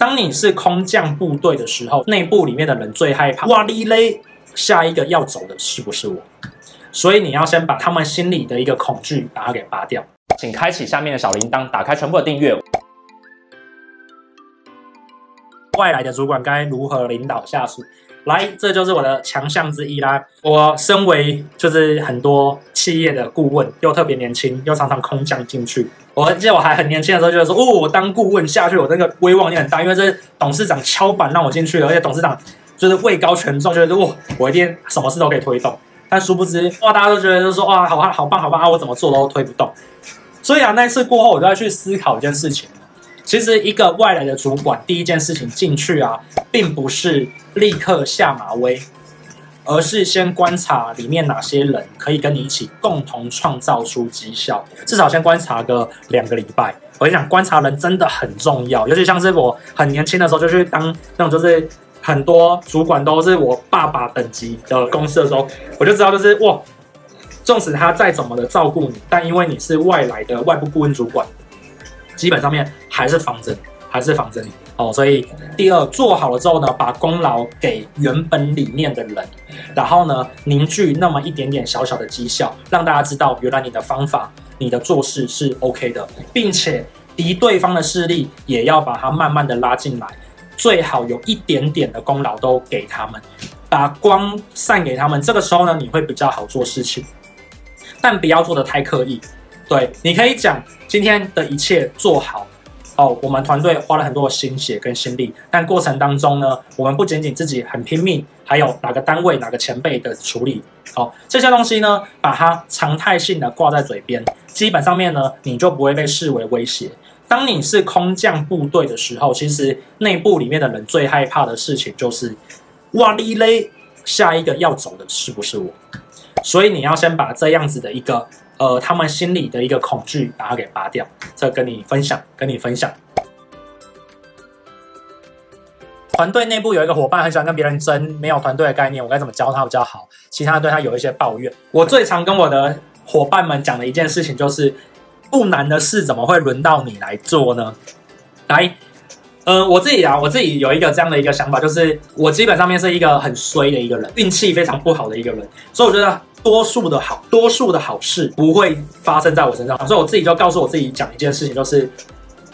当你是空降部队的时候，内部里面的人最害怕。哇哩嘞，下一个要走的是不是我？所以你要先把他们心里的一个恐惧把它给拔掉。请开启下面的小铃铛，打开全部的订阅。外来的主管该如何领导下属？来，这就是我的强项之一啦。我身为就是很多企业的顾问，又特别年轻，又常常空降进去。我记得我还很年轻的时候，就是说，哦，我当顾问下去，我那个威望也很大，因为这是董事长敲板让我进去的，而且董事长就是位高权重，觉得哇，我一定什么事都可以推动。但殊不知，哇，大家都觉得就是说，哇，好好棒，好棒啊，我怎么做都推不动。所以啊，那一次过后，我就要去思考一件事情。其实，一个外来的主管，第一件事情进去啊，并不是立刻下马威，而是先观察里面哪些人可以跟你一起共同创造出绩效。至少先观察个两个礼拜。我跟你讲，观察人真的很重要，尤其像是我很年轻的时候就去当那种，就是很多主管都是我爸爸等级的公司的时候，我就知道就是哇，纵使他再怎么的照顾你，但因为你是外来的外部顾问主管。基本上面还是防着你，还是防着你哦。所以第二做好了之后呢，把功劳给原本里面的人，然后呢凝聚那么一点点小小的绩效，让大家知道原来你的方法、你的做事是 OK 的，并且敌对方的势力也要把它慢慢的拉进来，最好有一点点的功劳都给他们，把光散给他们。这个时候呢，你会比较好做事情，但不要做的太刻意。对，你可以讲今天的一切做好哦。我们团队花了很多心血跟心力，但过程当中呢，我们不仅仅自己很拼命，还有哪个单位、哪个前辈的处理，哦、这些东西呢，把它常态性的挂在嘴边，基本上面呢，你就不会被视为威胁。当你是空降部队的时候，其实内部里面的人最害怕的事情就是，哇哩嘞，下一个要走的是不是我？所以你要先把这样子的一个。呃，他们心里的一个恐惧，把它给拔掉。这跟你分享，跟你分享。团队内部有一个伙伴很喜欢跟别人争，没有团队的概念，我该怎么教他比较好？其他对他有一些抱怨。我最常跟我的伙伴们讲的一件事情就是，不难的事怎么会轮到你来做呢？来，呃，我自己啊，我自己有一个这样的一个想法，就是我基本上面是一个很衰的一个人，运气非常不好的一个人，所以我觉得。多数的好，多数的好事不会发生在我身上，所以我自己就告诉我自己讲一件事情，就是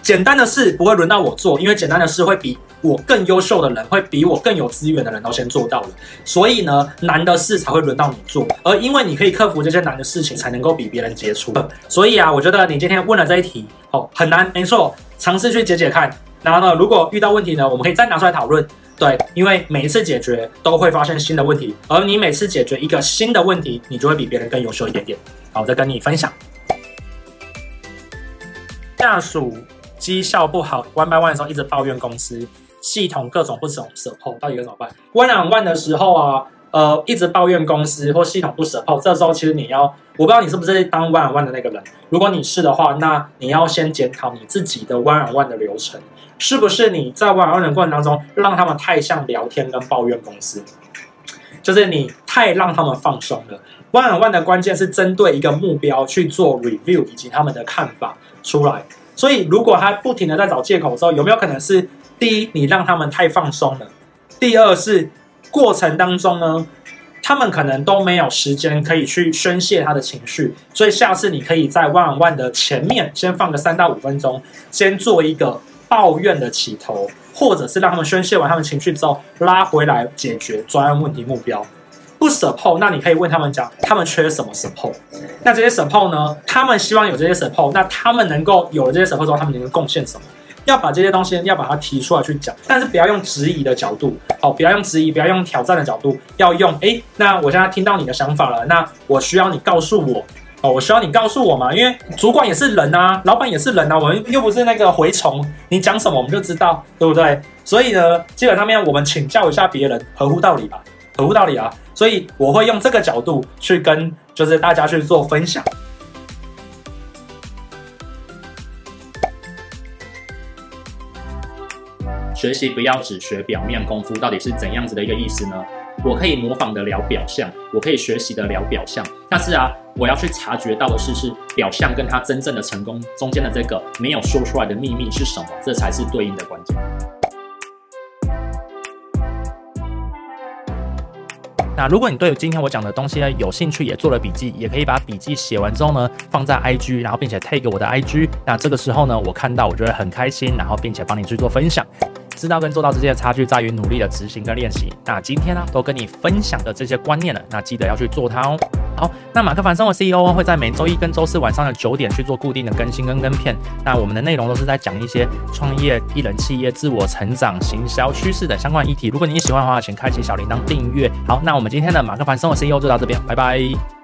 简单的事不会轮到我做，因为简单的事会比我更优秀的人，会比我更有资源的人都先做到了，所以呢，难的事才会轮到你做，而因为你可以克服这些难的事情，才能够比别人杰出。所以啊，我觉得你今天问了这一题，哦，很难，没错，尝试去解解看，然后呢，如果遇到问题呢，我们可以再拿出来讨论。对，因为每一次解决都会发现新的问题，而你每次解决一个新的问题，你就会比别人更优秀一点点。好，我再跟你分享。下属绩效不好，one by one 的时候一直抱怨公司系统各种不懂 support，到底该怎么办？one on one 的时候啊，呃，一直抱怨公司或系统不 support，这时候其实你要，我不知道你是不是当 one on one 的那个人，如果你是的话，那你要先检讨你自己的 one on one 的流程。是不是你在 one on one 的过程当中，让他们太像聊天跟抱怨公司，就是你太让他们放松了。one on one 的关键是针对一个目标去做 review 以及他们的看法出来。所以如果他不停的在找借口的时候，有没有可能是第一，你让他们太放松了；第二是过程当中呢，他们可能都没有时间可以去宣泄他的情绪。所以下次你可以在 one on one 的前面先放个三到五分钟，先做一个。抱怨的起头，或者是让他们宣泄完他们情绪之后，拉回来解决专案问题目标。不 support，那你可以问他们讲，他们缺什么 support？那这些 support 呢？他们希望有这些 support，那他们能够有了这些 support 之后，他们能够贡献什么？要把这些东西要把它提出来去讲，但是不要用质疑的角度，好，不要用质疑，不要用挑战的角度，要用诶，那我现在听到你的想法了，那我需要你告诉我。我需要你告诉我嘛，因为主管也是人啊，老板也是人啊，我们又不是那个蛔虫，你讲什么我们就知道，对不对？所以呢，基本上面我们请教一下别人，合乎道理吧，合乎道理啊。所以我会用这个角度去跟就是大家去做分享。学习不要只学表面功夫，到底是怎样子的一个意思呢？我可以模仿的了表象，我可以学习的了表象，但是啊，我要去察觉到的是，是表象跟他真正的成功中间的这个没有说出来的秘密是什么？这才是对应的关键。那如果你对今天我讲的东西呢有兴趣，也做了笔记，也可以把笔记写完之后呢放在 IG，然后并且 take 我的 IG。那这个时候呢，我看到我就会很开心，然后并且帮你去做分享。知道跟做到之间的差距在于努力的执行跟练习。那今天呢，都跟你分享的这些观念了，那记得要去做它哦。好，那马克凡生活 CEO 会在每周一跟周四晚上的九点去做固定的更新跟跟片。那我们的内容都是在讲一些创业、一人企业、自我成长、行销趋势的相关议题。如果你喜欢的话，请开启小铃铛订阅。好，那我们今天的马克凡生活 CEO 就到这边，拜拜。